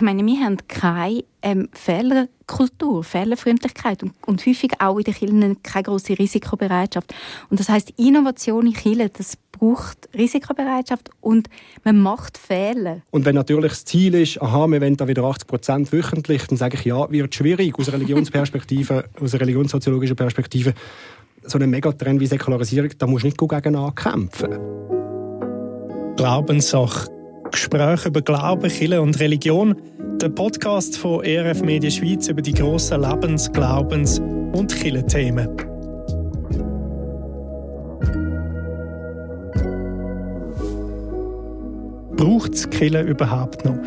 ich meine, wir haben keine ähm, Fehlerkultur, Fehlerfreundlichkeit und, und häufig auch in den Kirchen keine große Risikobereitschaft. Und das heißt, Innovation in Kirchen, das braucht Risikobereitschaft und man macht Fehler. Und wenn natürlich das Ziel ist, aha, wir wollen da wieder 80 Prozent wöchentlich, dann sage ich, ja, wird schwierig aus Religionsperspektive, aus einer religionssoziologischen Perspektive. So ein Megatrend wie Säkularisierung, da musst du nicht gegen ankämpfen. Glaubenssache. Gespräche über Glauben, Kirche und Religion. Der Podcast von ERF Media Schweiz über die grossen Lebens-, Glaubens- und Kirchenthemen. Braucht es Kirche überhaupt noch?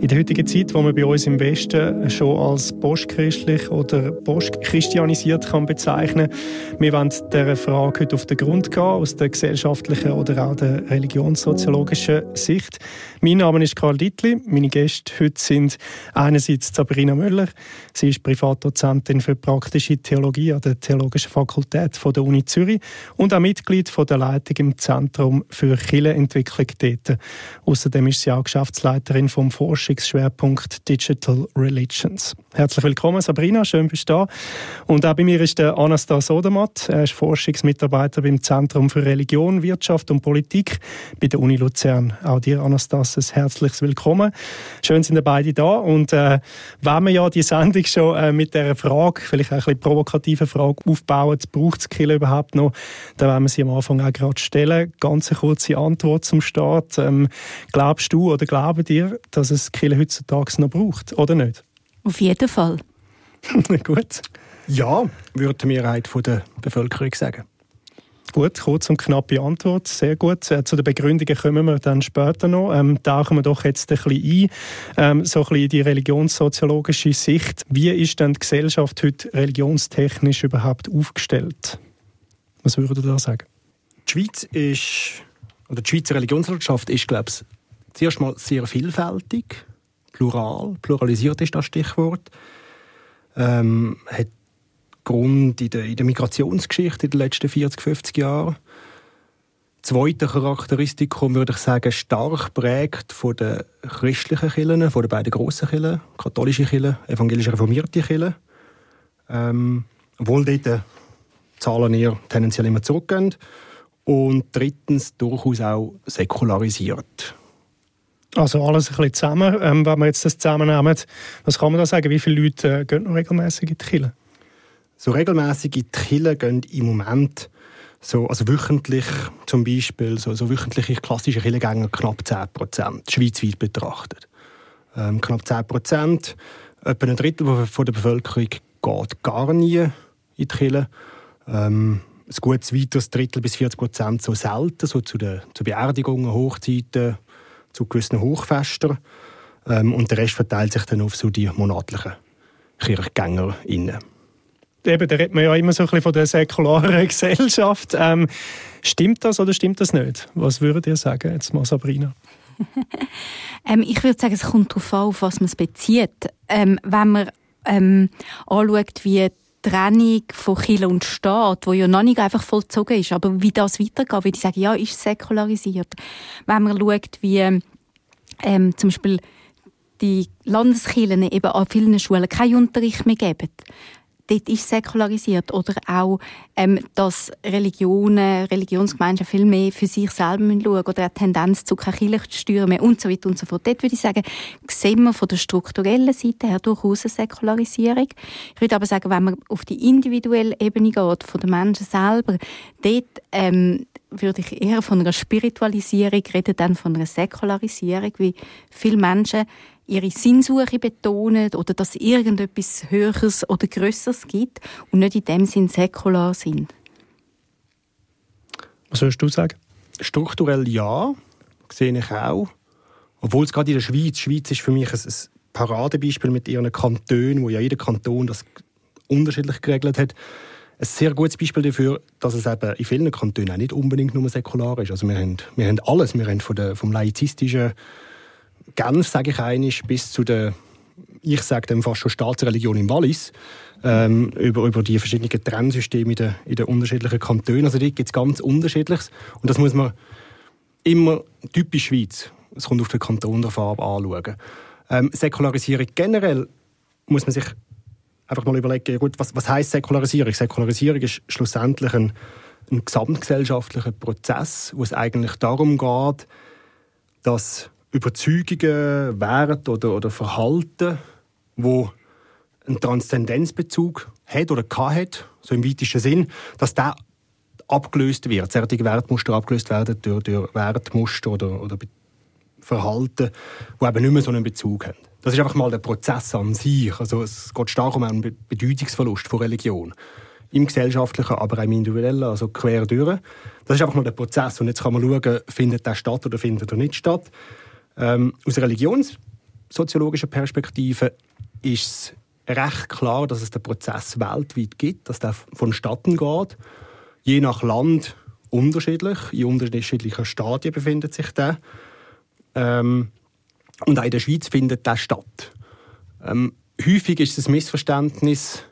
In der heutigen Zeit, wo man bei uns im Westen schon als postchristlich oder postchristianisiert kann bezeichnen, wir wollen dieser Frage heute auf den Grund gehen, aus der gesellschaftlichen oder auch der religionssoziologischen Sicht. Mein Name ist Karl Dittli. Meine Gäste heute sind einerseits Sabrina Müller. Sie ist Privatdozentin für praktische Theologie an der Theologischen Fakultät der Uni Zürich und auch Mitglied der Leitung im Zentrum für Kirchenentwicklung dort. Außerdem ist sie auch Geschäftsleiterin vom Forschung Forschungsschwerpunkt Digital Religions. Herzlich willkommen, Sabrina, schön bist du da. Und auch bei mir ist der Anastas Odermatt. Er ist Forschungsmitarbeiter beim Zentrum für Religion, Wirtschaft und Politik bei der Uni Luzern. Auch dir, Anastas, ein herzliches Willkommen. Schön sind ihr beide da. Und äh, wenn wir ja die Sendung schon äh, mit der Frage, vielleicht auch ein bisschen provokative Frage aufbauen, braucht es Kille überhaupt noch, dann werden wir sie am Anfang auch gerade stellen. Ganz eine kurze Antwort zum Start. Ähm, glaubst du oder glauben dir, dass es Kirche heutzutage noch braucht, oder nicht? Auf jeden Fall. Gut. Ja, würde die Mehrheit der Bevölkerung sagen. Gut, kurz und knappe Antwort. Sehr gut. Äh, zu den Begründungen kommen wir dann später noch. Ähm, tauchen wir doch jetzt ein bisschen ein. Ähm, so ein bisschen die religionssoziologische Sicht. Wie ist denn die Gesellschaft heute religionstechnisch überhaupt aufgestellt? Was würdet ihr da sagen? Die Schweiz ist, oder die Schweizer Religionslandschaft ist, glaube ich, zuerst mal sehr vielfältig, plural, pluralisiert ist das Stichwort. Ähm, hat Grund in der, in der Migrationsgeschichte in den letzten 40, 50 Jahren. Zweite Charakteristikum würde ich sagen, stark prägt von den christlichen Kirchen, von den beiden grossen Kirchen, katholische Kirchen, evangelisch reformierte Kirchen. Ähm, obwohl dort Zahlen eher tendenziell immer zurückgehen. Und drittens durchaus auch säkularisiert. Also alles ein bisschen zusammen. Ähm, wenn wir jetzt das zusammennehmen, was kann man da sagen? Wie viele Leute äh, gehen noch regelmäßig in die Kirche? So regelmäßig in die Kirche gehen im Moment so, also wöchentlich zum Beispiel, so, so wöchentliche klassische Kirchengänger knapp 10 Prozent, schweizweit betrachtet. Ähm, knapp 10 Prozent, etwa ein Drittel von der Bevölkerung geht gar nie in die Kirche. Ähm, ein gutes weiteres Drittel bis 40 Prozent so selten, so zu den zu Beerdigungen, Hochzeiten, zu gewissen Hochfesten. Ähm, und der Rest verteilt sich dann auf so die monatlichen KirchgängerInnen. Eben, da redet man ja immer so ein bisschen von der säkularen Gesellschaft. Ähm, stimmt das oder stimmt das nicht? Was würdet ihr sagen, jetzt mal Sabrina? ähm, ich würde sagen, es kommt darauf an, auf was man es bezieht. Ähm, wenn man ähm, anschaut, wie die Trennung von Kirche und Staat, wo ja noch nicht einfach vollzogen ist, aber wie das weitergeht, würde ich sagen, ja, ist säkularisiert. Wenn man schaut, wie ähm, zum Beispiel die Landeskirchen eben an vielen Schulen keinen Unterricht mehr geben, dort ist säkularisiert. Oder auch, ähm, dass Religionen, Religionsgemeinschaften viel mehr für sich selber schauen müssen oder eine Tendenz zu keine Kirchensteuer mehr und so weiter und so fort. Dort würde ich sagen, sehen wir von der strukturellen Seite her durchaus eine Säkularisierung. Ich würde aber sagen, wenn man auf die individuelle Ebene geht, von den Menschen selber, dort ähm, würde ich eher von einer Spiritualisierung reden, dann von einer Säkularisierung, wie viele Menschen ihre Sinnsuche betonen oder dass es irgendetwas Höheres oder Größeres gibt und nicht in dem Sinn säkular sind. Was würdest du sagen? Strukturell ja, sehe ich auch. Obwohl es gerade in der Schweiz, die Schweiz ist für mich ein, ein Paradebeispiel mit ihren Kantonen, wo ja jeder Kanton das unterschiedlich geregelt hat. Ein sehr gutes Beispiel dafür, dass es eben in vielen Kantonen auch nicht unbedingt nur säkular ist. Also wir haben, wir haben alles. Wir haben von der, vom laizistischen Genf, sage ich einisch, bis zu der, ich sage dem fast schon Staatsreligion im Wallis, ähm, über, über die verschiedenen Trennsysteme in den, in den unterschiedlichen Kantonen. Also dort gibt es ganz Unterschiedliches. Und das muss man immer typisch Schweiz, es kommt auf den Kanton der Farbe anschauen. Ähm, Säkularisierung generell muss man sich einfach mal überlegen, gut, was, was heißt Säkularisierung? Säkularisierung ist schlussendlich ein, ein gesamtgesellschaftlicher Prozess, wo es eigentlich darum geht, dass Überzeugungen, Werte oder, oder Verhalten, wo einen Transzendenzbezug hat oder hat, so im weitesten Sinn, dass der abgelöst wird, solche Wertmuster abgelöst werden durch, durch Wertmuster oder, oder Verhalten, die eben nicht mehr so einen Bezug haben. Das ist einfach mal der Prozess an sich. Also es geht stark um einen Bedeutungsverlust von Religion. Im gesellschaftlichen, aber auch im individuellen, also quer durch. Das ist einfach mal der Prozess. Und jetzt kann man schauen, findet der statt oder findet er nicht statt. Ähm, aus religionssoziologischer Perspektive ist es recht klar, dass es den Prozess weltweit gibt, dass der vonstatten geht. Je nach Land unterschiedlich, in unterschiedlichen Stadien befindet sich der. Ähm, und auch in der Schweiz findet das statt. Ähm, häufig ist es ein Missverständnis,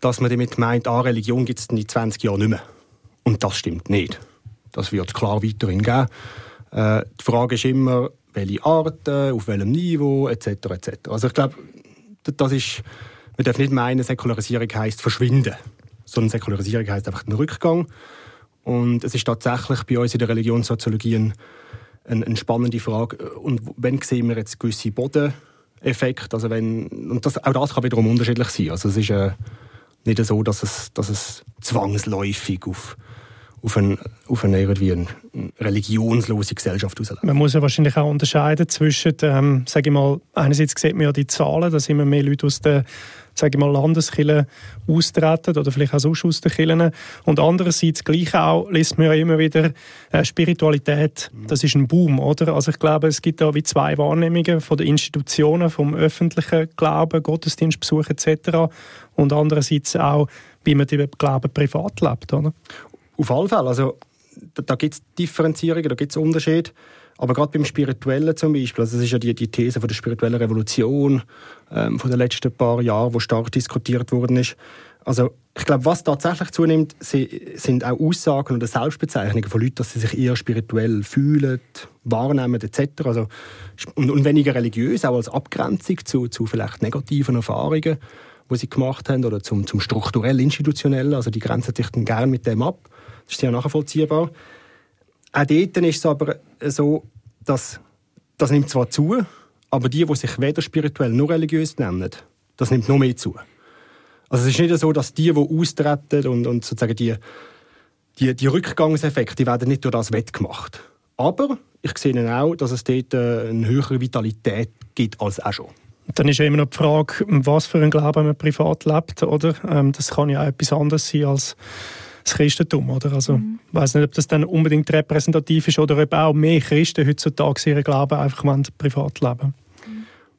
dass man damit meint, ah, Religion gibt es in 20 Jahren nicht mehr. Und das stimmt nicht. Das wird klar weiterhin geben. Äh, die Frage ist immer, welche Arten, auf welchem Niveau, etc. etc. Also ich glaube, das ist, man darf nicht meinen, Säkularisierung heisst verschwinden, sondern Säkularisierung heisst einfach den Rückgang. Und es ist tatsächlich bei uns in der Religionssoziologie ein eine, eine spannende Frage. Und wenn sehen wir jetzt gewisse Bodeneffekte? Also wenn, und das, auch das kann wiederum unterschiedlich sein. Also es ist äh, nicht so, dass es, dass es zwangsläufig auf auf, ein, auf eine, irgendwie eine religionslose Gesellschaft ausläuft. Man muss ja wahrscheinlich auch unterscheiden zwischen, ähm, sage ich mal, einerseits sieht man ja die Zahlen, dass immer mehr Leute aus der sage ich mal, Landeskirchen austreten oder vielleicht auch sonst aus den Kirchen. Und andererseits gleich auch liest man ja immer wieder äh, Spiritualität, das ist ein Boom, oder? Also ich glaube, es gibt da wie zwei Wahrnehmungen von den Institutionen, vom öffentlichen Glauben, Gottesdienstbesuch etc. und andererseits auch, wie man den Glauben privat lebt, oder? Auf alle Fälle, also da, da gibt es Differenzierungen, da gibt es Unterschiede. Aber gerade beim Spirituellen zum Beispiel, also das ist ja die, die These von der spirituellen Revolution ähm, von den letzten paar Jahren, wo stark diskutiert worden ist. Also ich glaube, was tatsächlich zunimmt, sind auch Aussagen oder Selbstbezeichnungen von Leuten, dass sie sich eher spirituell fühlen, wahrnehmen etc. Also, und, und weniger religiös, auch als Abgrenzung zu, zu vielleicht negativen Erfahrungen, die sie gemacht haben oder zum, zum strukturell-institutionellen. Also die grenzen sich dann gerne mit dem ab. Das ist sehr nachvollziehbar. Auch dort ist es aber so, dass das nimmt zwar zu, aber die, die sich weder spirituell noch religiös nennen, das nimmt noch mehr zu. Also es ist nicht so, dass die, die austreten und, und sozusagen die, die, die Rückgangseffekte, die werden nicht durch das wettgemacht. Aber ich sehe auch, dass es dort äh, eine höhere Vitalität gibt als auch schon. Dann ist ja immer noch die Frage, was für einen Glauben man privat lebt, oder? Ähm, das kann ja auch etwas anderes sein als das Christentum, oder? Also, mhm. ich weiß nicht, ob das dann unbedingt repräsentativ ist oder ob auch mehr Christen heutzutage ihren Glauben einfach privat leben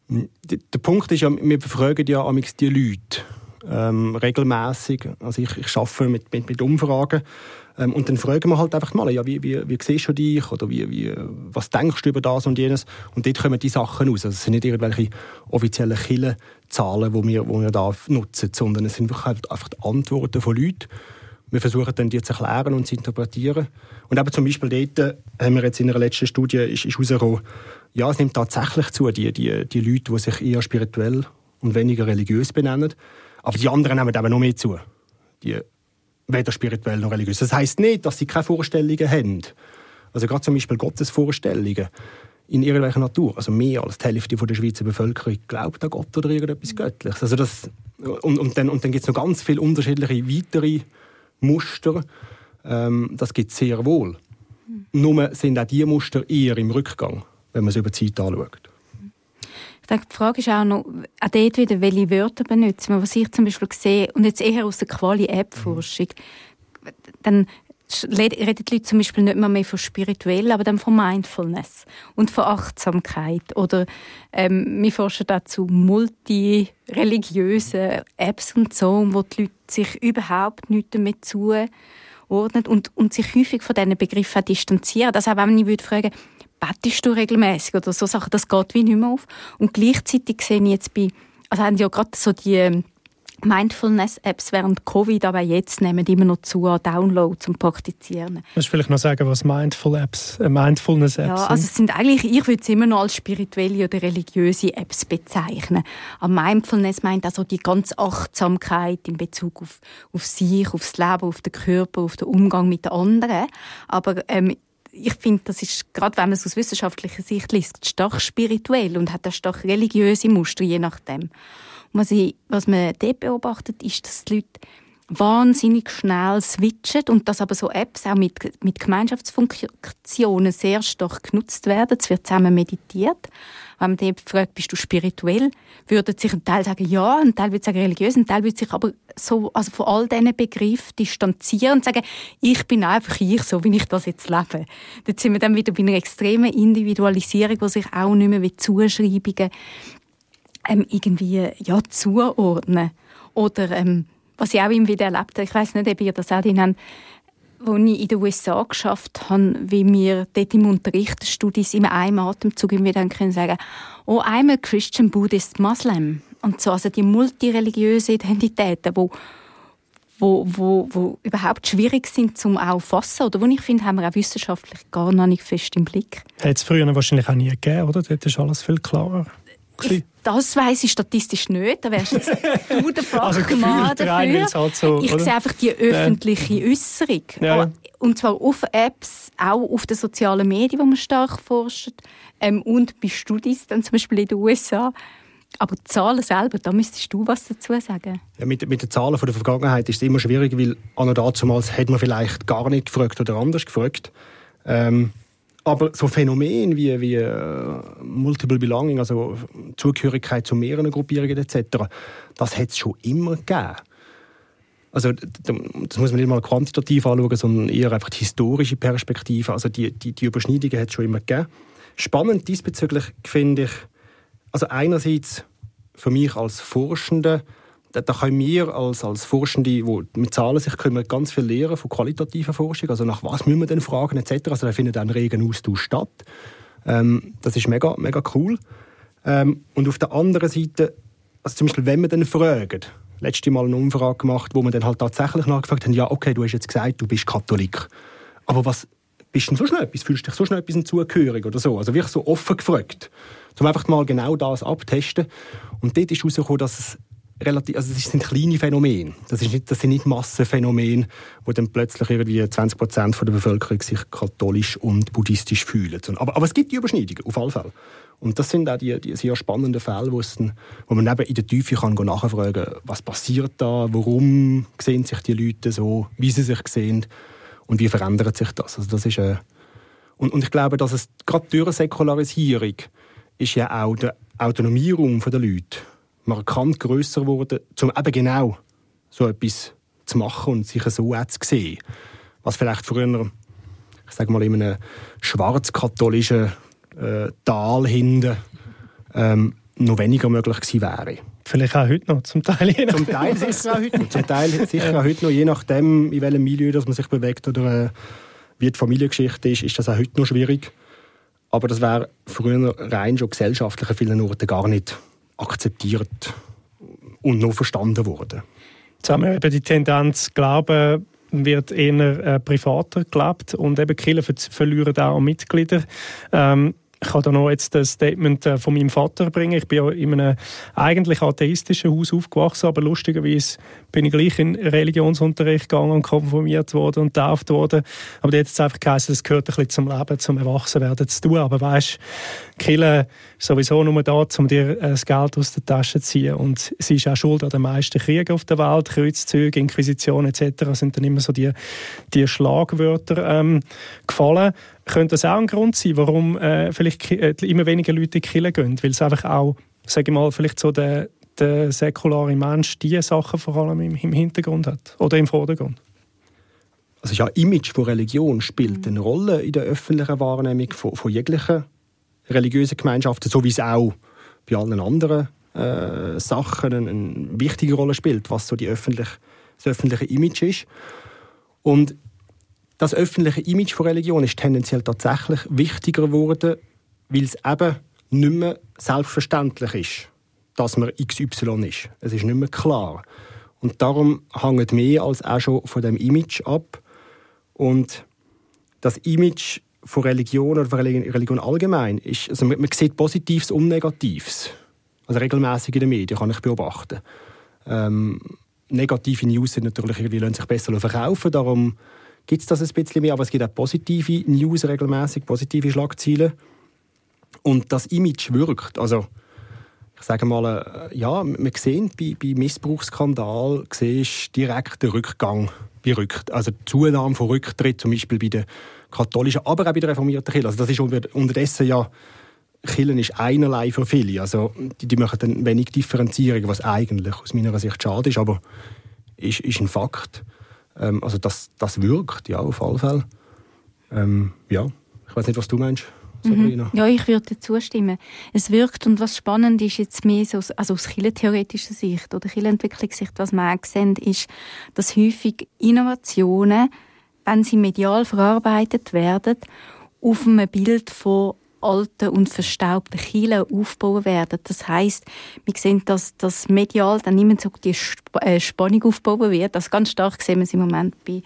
mhm. Der Punkt ist ja, wir befragen ja die Leute ähm, regelmäßig. Also ich, ich arbeite mit, mit, mit Umfragen ähm, und dann fragen wir halt einfach mal, ja, wie, wie, wie siehst du dich oder wie, wie, was denkst du über das und jenes? Und dort kommen die Sachen raus. Also es sind nicht irgendwelche offiziellen Killenzahlen, die wir, wir da nutzen, sondern es sind halt einfach die Antworten von Leuten, wir versuchen dann die zu erklären und zu interpretieren. Und eben zum Beispiel dort haben wir jetzt in einer letzten Studie ist, ist herausgekommen, ja, es nimmt tatsächlich zu, die, die, die Leute, die sich eher spirituell und weniger religiös benennen. Aber die anderen nehmen eben noch mehr zu. Die weder spirituell noch religiös. Das heißt nicht, dass sie keine Vorstellungen haben. Also gerade zum Beispiel Gottesvorstellungen in irgendwelcher Natur. Also mehr als die Hälfte der Schweizer Bevölkerung glaubt an Gott oder irgendetwas Göttliches. Also das, und, und dann, und dann gibt es noch ganz viele unterschiedliche weitere Muster, ähm, das gibt es sehr wohl. Mhm. Nur sind auch diese Muster eher im Rückgang, wenn man es über die Zeit anschaut. Ich denke, die Frage ist auch noch, auch dort wieder, welche Wörter benutzen wir. Was ich zum Beispiel sehe, und jetzt eher aus der Quali-App-Forschung, dann reden die Leute zum Beispiel nicht mehr, mehr von spirituell, aber dann von Mindfulness und von Achtsamkeit. Oder ähm, wir forschen dazu multireligiösen Apps und so, wo die Leute sich überhaupt nicht damit zuordnen und, und sich häufig von diesen Begriffen distanzieren. Das auch wenn ich würde fragen, bettest du regelmäßig oder so Sachen, das geht wie nicht mehr auf. Und gleichzeitig sehe ich jetzt bei, also haben ja gerade so die Mindfulness-Apps während Covid, aber jetzt nehmen immer noch zu an Downloads und Praktizieren. Kannst du vielleicht noch sagen, was Mindful-Apps, äh, Mindfulness-Apps ja, sind? also es sind eigentlich, ich würde es immer noch als spirituelle oder religiöse Apps bezeichnen. Aber Mindfulness meint also die ganze Achtsamkeit in Bezug auf, auf sich, aufs Leben, auf den Körper, auf den Umgang mit anderen. Aber ähm, ich finde, das ist, gerade wenn man es aus wissenschaftlicher Sicht liest, stark spirituell und hat eine stark religiöse Muster, je nachdem. Was, ich, was man dort beobachtet, ist, dass die Leute wahnsinnig schnell switchen und dass aber so Apps auch mit, mit Gemeinschaftsfunktionen sehr stark genutzt werden. Es wird zusammen meditiert. Wenn man dort fragt, bist du spirituell, würde sich ein Teil sagen, ja, ein Teil würde sagen religiös, ein Teil würde sich aber so, also von all diesen Begriffen distanzieren und sagen, ich bin einfach ich, so wie ich das jetzt lebe. Dort sind wir dann wieder bei einer extremen Individualisierung, wo sich auch nicht mehr wie Zuschreibungen ähm, irgendwie ja, zuordnen. Oder ähm, was ich auch immer wieder erlebt habe, ich weiß nicht, ob ihr das auch habt, als ich in den USA geschafft habe, wie wir dort im Unterricht Studis in einem Atemzug immer dann können sagen, oh, I'm a Christian Buddhist Muslim. Und so, also die multireligiöse Identitäten, wo wo, wo, wo überhaupt schwierig sind zum auch fassen oder wo ich finde, haben wir auch wissenschaftlich gar noch nicht fest im Blick. Hat es früher wahrscheinlich auch nie gegeben, oder? Dort ist alles viel klarer. Ich, das weiß ich statistisch nicht. Da wärst jetzt du der Also Fachmann rein, dafür. halt so, ich oder? sehe einfach die öffentliche Äußerung. Ja. Und zwar auf Apps, auch auf den sozialen Medien, wo man stark forscht. Ähm, und bei Studis, dann zum Beispiel in den USA. Aber die Zahlen selber, da müsstest du was dazu sagen. Ja, mit, mit den Zahlen von der Vergangenheit ist es immer schwierig, weil an und dazumals hat man vielleicht gar nicht gefragt oder anders gefragt. Ähm, aber so Phänomene wie, wie äh, Multiple Belonging, also Zugehörigkeit zu mehreren Gruppierungen etc., das hat es schon immer gegeben. Also das muss man nicht mal quantitativ anschauen, sondern eher einfach die historische Perspektive. Also die, die, die Überschneidungen hat es schon immer gegeben. Spannend diesbezüglich finde ich, also einerseits für mich als Forschende, da, da können wir als, als Forschende, die mit Zahlen sich kümmern, ganz viel lernen von qualitativer Forschung. Also nach was müssen wir denn fragen etc. Also da findet ein regen Austausch statt. Ähm, das ist mega, mega cool. Ähm, und auf der anderen Seite, also zum Beispiel, wenn wir dann fragen, letzte Mal eine Umfrage gemacht, wo wir dann halt tatsächlich nachgefragt haben, ja, okay, du hast jetzt gesagt, du bist Katholik. Aber was bist du so schnell etwas? Fühlst du dich so schnell etwas zugehörig oder so? Also wirklich so offen gefragt. Um einfach mal genau das abtesten. Und dort ist herausgekommen, dass es relativ, also es sind kleine Phänomene. Das, ist nicht, das sind nicht Massenphänomene, wo dann plötzlich irgendwie 20 Prozent der Bevölkerung sich katholisch und buddhistisch fühlen. Aber, aber es gibt die Überschneidungen, auf alle Fälle. Und das sind auch die, die sehr spannenden Fälle, wo, dann, wo man eben in der Tiefe kann nachfragen kann, was passiert da, warum sehen sich die Leute so, wie sie sich sehen und wie verändert sich das. Also das ist, äh, und, und ich glaube, dass es gerade durch Säkularisierung ist ja auch der Autonomieraum der Leute markant grösser geworden, um eben genau so etwas zu machen und sich so auch zu sehen. Was vielleicht früher, ich sage mal, in einem schwarzkatholischen äh, Tal hinten ähm, noch weniger möglich gewesen wäre. Vielleicht auch heute noch, zum Teil. Zum Teil sicher auch heute noch. Zum Teil sicher auch heute noch, je nachdem, in welchem Milieu dass man sich bewegt oder äh, wie die Familiengeschichte ist, ist das auch heute noch schwierig. Aber das wäre früher rein schon gesellschaftlich an vielen Orten gar nicht akzeptiert und noch verstanden worden. Jetzt haben wir eben die Tendenz, Glauben wird eher äh, privater gelebt und eben Kirchen verlieren auch Mitglieder. Ähm, ich kann da noch jetzt ein Statement äh, von meinem Vater bringen. Ich bin ja in einem eigentlich atheistischen Haus aufgewachsen, aber lustigerweise bin ich gleich in Religionsunterricht gegangen und konfirmiert worden und getauft worden. Aber da hat es einfach geheißen, das gehört ein bisschen zum Leben, zum Erwachsenwerden zu tun. Aber weißt, Kille sowieso nur da, um dir äh, das Geld aus der Tasche zu ziehen. Und sie ist auch schuld an den meisten Kriegen auf der Welt, Kreuzzüge, Inquisition etc. sind dann immer so die, die Schlagwörter ähm, gefallen. Könnte das auch ein Grund sein, warum äh, vielleicht äh, immer weniger Leute in die Kirche gehen? Weil es einfach auch, sage ich mal, vielleicht so der, der säkulare Mensch diese Sachen vor allem im, im Hintergrund hat oder im Vordergrund? Also ja, Image von Religion spielt eine Rolle in der öffentlichen Wahrnehmung von, von jeglichen religiösen Gemeinschaften, so wie es auch bei allen anderen äh, Sachen eine, eine, wichtige Rolle spielt, was so die öffentlich, das öffentliche Image ist. Und das öffentliche Image von Religion ist tendenziell tatsächlich wichtiger geworden, weil es eben nicht mehr selbstverständlich ist, dass man XY ist. Es ist nicht mehr klar. Und darum hängt mehr als auch schon von dem Image ab. Und das Image von Religion oder von Religion allgemein ist, also man, man sieht Positives und Negatives. Also regelmäßig in den Medien kann ich beobachten. Ähm, negative News sind natürlich lassen sich besser verkaufen, darum gibt es das ein bisschen mehr, aber es gibt auch positive News regelmäßig, positive Schlagzeilen. Und das Image wirkt. Also, ich sage mal, äh, ja, man sieht bei, bei Missbrauchsskandal direkt den Rückgang bei also die Zunahme von Rücktritt, zum Beispiel bei den katholischen, aber auch bei den reformierten Kirchen. Also das ist unterdessen ja, Kirchen ist einerlei für viele. Also die, die machen dann wenig Differenzierung, was eigentlich aus meiner Sicht schade ist, aber ist, ist ein Fakt. Ähm, also das, das wirkt, ja, auf alle Fälle. Ähm, ja, ich weiß nicht, was du meinst. Mhm. Ja, ich würde zustimmen. Es wirkt und was spannend ist jetzt mehr so, also aus theoretischer Sicht oder Entwicklungssicht, was wir auch sehen, ist, dass häufig Innovationen, wenn sie medial verarbeitet werden, auf einem Bild von alten und verstaubten Kielen aufbauen werden. Das heißt, wir sehen, dass das medial dann immer so die äh, Spannung aufbauen wird. Das ganz stark sehen wir es im Moment bei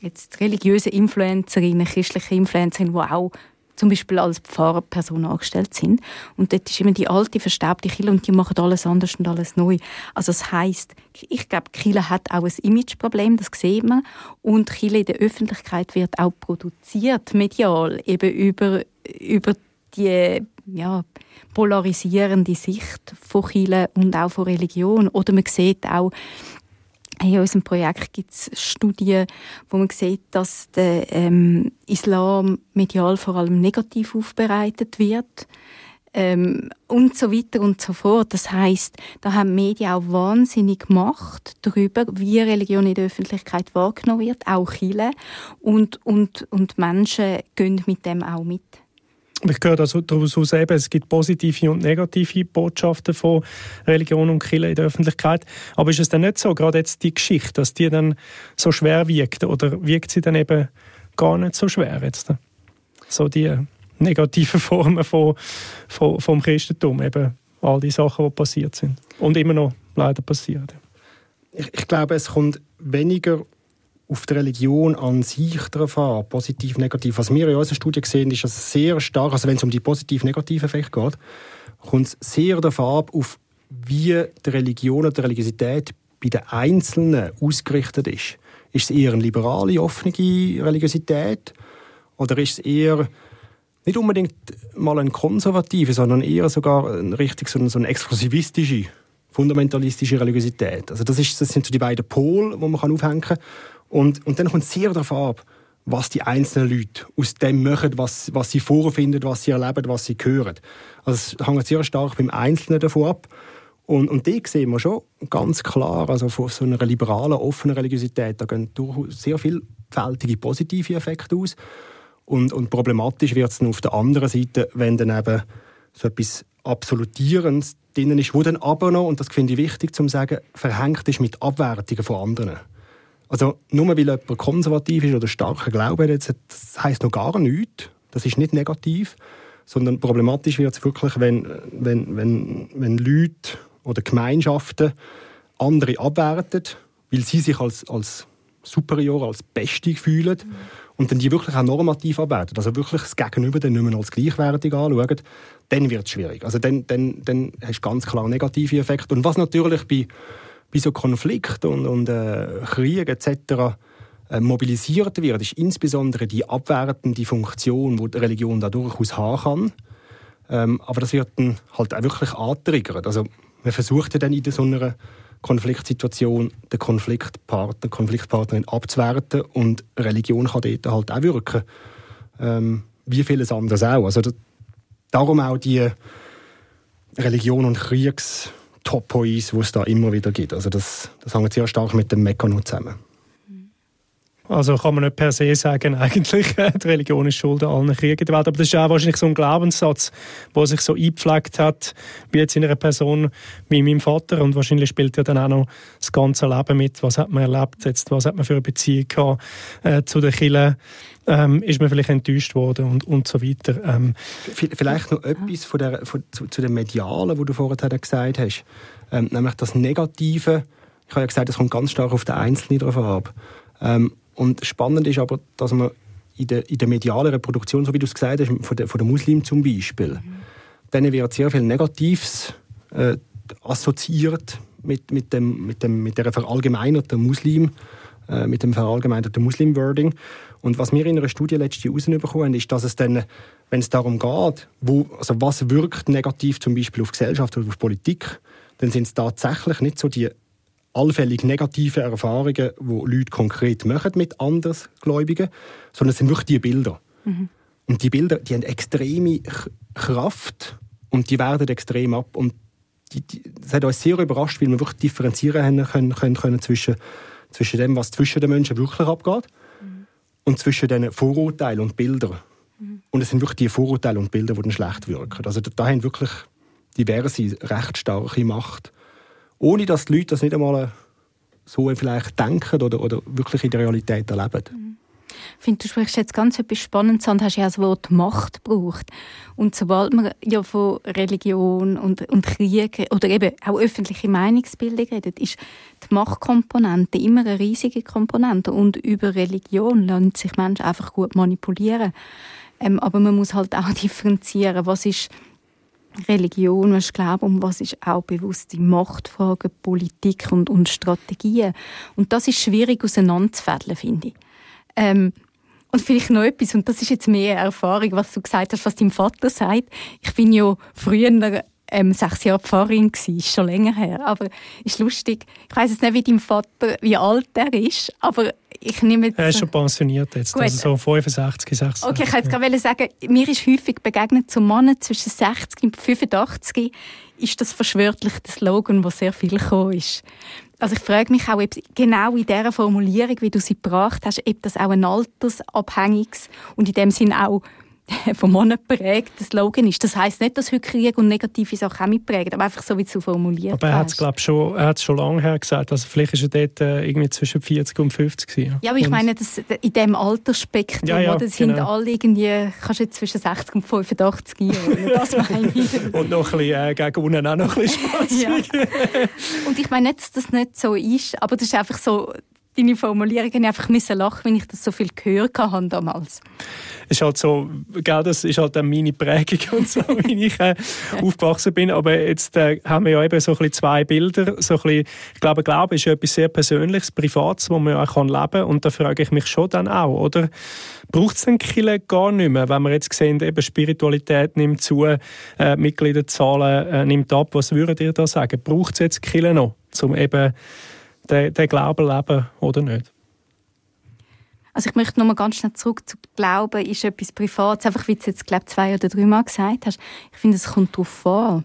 jetzt religiösen Influencerinnen, christlichen Influencerinnen, die auch zum Beispiel als Pfarrerperson angestellt sind. Und dort ist immer die alte, verstaubte Kille und die machen alles anders und alles neu. Also das heißt, ich glaube, Kille hat auch ein Imageproblem, das sieht man. Und Kille in der Öffentlichkeit wird auch produziert, medial, eben über, über die ja, polarisierende Sicht von Kirche und auch von Religion. Oder man sieht auch, in unserem Projekt gibt es Studien, wo man sieht, dass der ähm, Islam medial vor allem negativ aufbereitet wird ähm, und so weiter und so fort. Das heißt, da haben Medien auch wahnsinnig Macht darüber, wie Religion in der Öffentlichkeit wahrgenommen wird, auch Chile und und und Menschen gehen mit dem auch mit. Ich höre also daraus eben, es gibt positive und negative Botschaften von Religion und Kirche in der Öffentlichkeit. Aber ist es dann nicht so, gerade jetzt die Geschichte, dass die dann so schwer wiegt? Oder wiegt sie dann eben gar nicht so schwer jetzt? So die negativen Formen von, von, vom Christentum, eben all die Sachen, die passiert sind. Und immer noch leider passieren. Ich, ich glaube, es kommt weniger auf die Religion an sich drauf an, positiv, negativ. Was wir in unserer Studie sehen, ist, dass es sehr stark, also wenn es um die positiv-negativen Effekte geht, kommt es sehr davon ab, auf wie die Religion oder die Religiosität bei den Einzelnen ausgerichtet ist. Ist es eher eine liberale, offene Religiosität oder ist es eher nicht unbedingt mal eine konservative, sondern eher sogar richtig so eine, so eine exklusivistische, fundamentalistische Religiosität. Also das, ist, das sind so die beiden Pole, die man aufhängen kann. Und, und dann kommt es sehr darauf ab, was die einzelnen Leute aus dem machen, was, was sie vorfinden, was sie erleben, was sie hören. Also es hängt sehr stark beim Einzelnen davon ab. Und, und die sehen wir schon ganz klar, also von so einer liberalen, offenen Religiosität, da gehen durchaus sehr vielfältige positive Effekte aus. Und, und problematisch wird es dann auf der anderen Seite, wenn dann eben so etwas Absolutierendes drin ist, wo dann aber noch, und das finde ich wichtig zu sagen, verhängt ist mit Abwertungen von anderen. Also nur weil jemand konservativ ist oder starken Glauben hat, das heisst noch gar nichts. Das ist nicht negativ, sondern problematisch wird es wirklich, wenn, wenn, wenn, wenn Leute oder Gemeinschaften andere abwerten, weil sie sich als, als superior, als Beste fühlen mhm. und dann die wirklich auch normativ abwerten, also wirklich das Gegenüber dann nicht mehr als gleichwertig anschauen, dann wird es schwierig. Also dann, dann, dann hast du ganz klar negative Effekte. Und was natürlich bei bei so Konflikten und, und äh, Kriegen etc. Äh, mobilisiert wird, ist insbesondere die abwertende Funktion, die die Religion da durchaus haben kann. Ähm, aber das wird dann halt auch wirklich antriggert. Also man versucht ja dann in so einer Konfliktsituation den Konfliktpartner, Konfliktpartnerin abzuwerten und Religion kann dort halt auch wirken. Ähm, wie vieles anderes auch. Also darum auch die Religion und Kriegs Topois, die es da immer wieder gibt. Also das, das hängt sehr stark mit dem Mechanismus zusammen. Also kann man nicht per se sagen, eigentlich, äh, die Religion ist schuld an allen Kriegen der Welt. Aber das ist auch wahrscheinlich so ein Glaubenssatz, der sich so eingepflegt hat, wie jetzt in einer Person wie meinem Vater. Und wahrscheinlich spielt ja dann auch noch das ganze Leben mit. Was hat man erlebt jetzt? Was hat man für eine Beziehung gehabt äh, zu den Kindern? Ähm, ist man vielleicht enttäuscht worden und, und so weiter. Ähm, vielleicht noch etwas von der, von, zu, zu dem Medialen, wo du vorher gesagt hast. Ähm, nämlich das Negative Ich habe ja gesagt, es kommt ganz stark auf den Einzelnen drauf ab. Ähm, und spannend ist aber, dass man in der, in der medialen Reproduktion, so wie du es gesagt hast, von den, von Muslimen zum Beispiel, mhm. denen wird sehr viel Negatives äh, assoziiert mit, mit, dem, mit, dem, mit der verallgemeinerten Muslim, äh, mit dem verallgemeinerten Muslim-Wording. Und was wir in einer Studie letztes Jahr herausbekommen haben, ist, dass es dann, wenn es darum geht, wo, also was wirkt negativ zum Beispiel auf Gesellschaft oder auf Politik, dann sind es tatsächlich nicht so die allfällig negative Erfahrungen, die Leute konkret machen mit Andersgläubigen, sondern es sind wirklich die Bilder. Mhm. Und die Bilder, die haben extreme Kraft und die werden extrem ab. Und die, die, das hat uns sehr überrascht, weil wir wirklich differenzieren können, können, können zwischen, zwischen dem, was zwischen den Menschen wirklich abgeht mhm. und zwischen den Vorurteilen und Bildern. Mhm. Und es sind wirklich die Vorurteile und Bilder, die dann schlecht wirken. Also da, da haben wirklich diverse, recht starke Macht ohne dass die Leute das nicht einmal so vielleicht denken oder, oder wirklich in der Realität erleben. Mhm. Ich finde, du sprichst jetzt ganz etwas Spannendes an, hast ja das Wort Macht gebraucht. Und sobald man ja von Religion und, und Krieg oder eben auch öffentliche Meinungsbildung redet, ist die Machtkomponente immer eine riesige Komponente. Und über Religion lassen sich Menschen einfach gut manipulieren. Ähm, aber man muss halt auch differenzieren, was ist Religion, was Glaube um was ist auch bewusste Machtfragen, Politik und, und Strategien. Und das ist schwierig auseinanderzufädeln, finde ich. Ähm, und vielleicht noch etwas, und das ist jetzt mehr Erfahrung, was du gesagt hast, was dein Vater sagt. Ich bin ja früher ähm, sechs Jahre Pfarrerin ist schon länger her. Aber ist lustig. Ich weiß jetzt nicht, wie dein Vater, wie alt er ist, aber ich nehme jetzt... Er ist schon pensioniert jetzt, Gut. also so 65, 60. Okay, ich wollte ja. gerade sagen, mir ist häufig begegnet, zu Männern zwischen 60 und 85 ist das verschwörtlichte Slogan, wo sehr viel gekommen ist. Also ich frage mich auch, ob genau in dieser Formulierung, wie du sie gebracht hast, ob das auch ein altersabhängiges und in dem Sinn auch vom Monat prägt, das Slogan ist. Das heisst nicht, dass heute Krieg und negative Sachen auch mitprägen, aber einfach so, wie du formuliert Aber er hat es, glaube schon, er schon lange her gesagt. Also vielleicht ist er dort äh, irgendwie zwischen 40 und 50 gewesen. Ja, aber ich meine, das, in diesem Altersspektrum, ja, ja, das sind genau. alle irgendwie, kannst du jetzt zwischen 60 und 85 Jahren, das meine ich. und noch ein bisschen, äh, gegen unten auch noch ein bisschen Spaß. ja. Und ich meine nicht, dass das nicht so ist, aber das ist einfach so, deine Formulierungen einfach müssen lachen, wenn ich das so viel gehört habe damals. Es ist halt so, gell, das ist halt meine Prägung und so, wie ich äh, aufgewachsen bin. Aber jetzt äh, haben wir ja eben so ein bisschen zwei Bilder. So ein bisschen, ich glaube, Glaube ist ja etwas sehr Persönliches, Privates, wo man auch leben kann. Und da frage ich mich schon dann auch, oder? Braucht es den Kille gar nicht mehr, wenn wir jetzt sehen, eben Spiritualität nimmt zu, äh, Mitgliederzahlen äh, nimmt ab. Was würdet ihr da sagen? Braucht es jetzt Kille noch, um eben den, Glauben leben oder nicht? Also ich möchte noch mal ganz schnell zurück zu Glauben ist etwas Privates, einfach wie du jetzt glaube zwei oder drei Mal gesagt hast. Ich finde, es kommt darauf an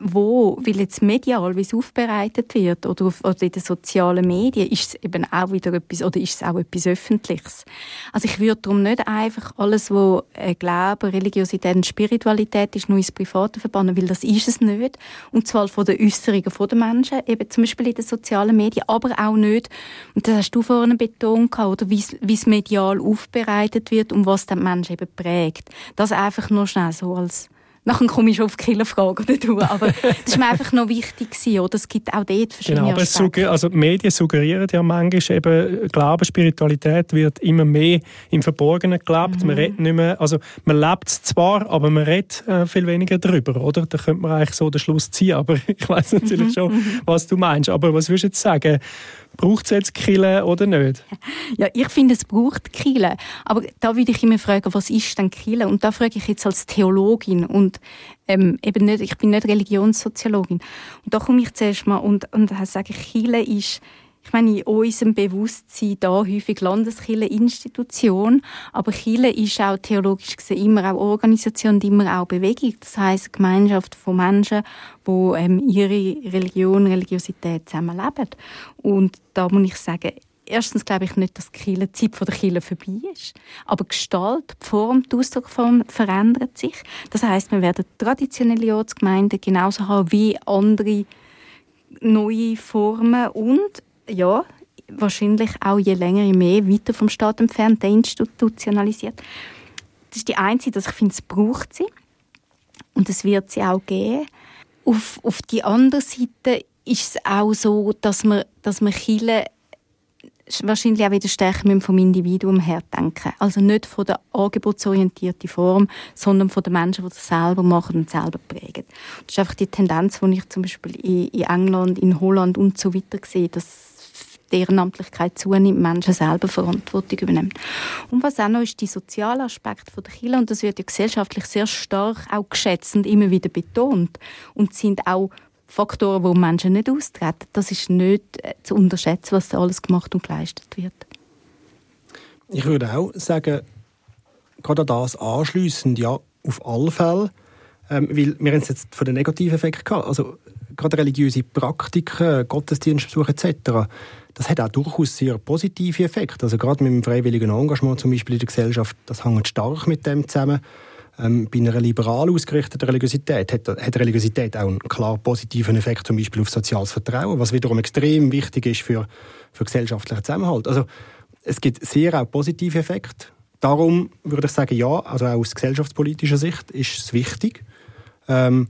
wo, weil jetzt medial, wie es aufbereitet wird oder, auf, oder in den sozialen Medien, ist es eben auch wieder etwas, oder ist es auch etwas Öffentliches. Also ich würde darum nicht einfach alles, was äh, Glaube, Religiosität und Spiritualität ist, nur ins Private verbannen, weil das ist es nicht. Und zwar von den Äußerungen der Menschen, eben zum Beispiel in den sozialen Medien, aber auch nicht, und das hast du vorhin betont, oder wie es medial aufbereitet wird und was den Menschen eben prägt. Das einfach nur schnell so als Nachher komme ich schon auf die Killerfrage dazu. Aber das ist mir einfach noch wichtig gewesen, oder? Es gibt auch dort verschiedene genau, Aspekte. Also die Medien suggerieren ja manchmal eben, Glaube, Spiritualität wird immer mehr im Verborgenen gelebt. Mhm. Man redet nicht mehr, also man lebt es zwar, aber man redet äh, viel weniger darüber, oder? Da könnte man eigentlich so den Schluss ziehen, aber ich weiß natürlich mhm. schon, mhm. was du meinst. Aber was würdest du jetzt sagen? Braucht es jetzt Kille oder nicht? Ja, ich finde, es braucht Kille. Aber da würde ich immer fragen, was ist denn Kille? Und da frage ich jetzt als Theologin und ähm, eben nicht, ich bin nicht Religionssoziologin. Und da komme ich zuerst mal und, und sage, Kille ist ich meine, in unserem Bewusstsein da häufig Landeskirche-Institution, aber Kirche ist auch theologisch gesehen immer auch Organisation und immer auch Bewegung. Das heißt Gemeinschaft von Menschen, die ähm, ihre Religion, Religiosität zusammenleben. Und da muss ich sagen, erstens glaube ich nicht, dass die Zeit der Kirche vorbei ist. Aber Gestalt, die Form, die Ausdrucksform verändert sich. Das heißt, wir werden traditionelle Ortsgemeinden genauso haben wie andere neue Formen und ja, wahrscheinlich auch je länger, je mehr weiter vom Staat entfernt, deinstitutionalisiert. Das ist die einzige, dass ich finde, es braucht sie. Und es wird sie auch geben. Auf, auf die andere Seite ist es auch so, dass man, dass man Chile wahrscheinlich auch wieder stärker vom Individuum her denken. Also nicht von der angebotsorientierten Form, sondern von den Menschen, die das selber machen und selber prägen. Das ist einfach die Tendenz, die ich zum Beispiel in, in England, in Holland und so weiter sehe, dass die Ehrenamtlichkeit zunimmt, Menschen selber Verantwortung übernehmen. Und was auch noch ist, die soziale Aspekt der Kirche, und das wird ja gesellschaftlich sehr stark auch geschätzt und immer wieder betont und sind auch Faktoren, wo Menschen nicht austreten. Das ist nicht äh, zu unterschätzen, was da alles gemacht und geleistet wird. Ich würde auch sagen, gerade das anschliessend, ja, auf alle Fälle, ähm, weil wir haben es jetzt von den negativen Effekten gehabt. Also gerade religiöse Praktiken, Gottesdienstbesuch etc., das hat auch durchaus sehr positive Effekte. Also gerade mit dem freiwilligen Engagement zum Beispiel in der Gesellschaft, das hängt stark mit dem zusammen. Ähm, bei einer liberal ausgerichteten Religiosität hat, hat Religiosität auch einen klar positiven Effekt, zum Beispiel auf soziales Vertrauen, was wiederum extrem wichtig ist für, für gesellschaftlichen Zusammenhalt. Also es gibt sehr auch positive Effekte. Darum würde ich sagen, ja, also auch aus gesellschaftspolitischer Sicht ist es wichtig. Ähm,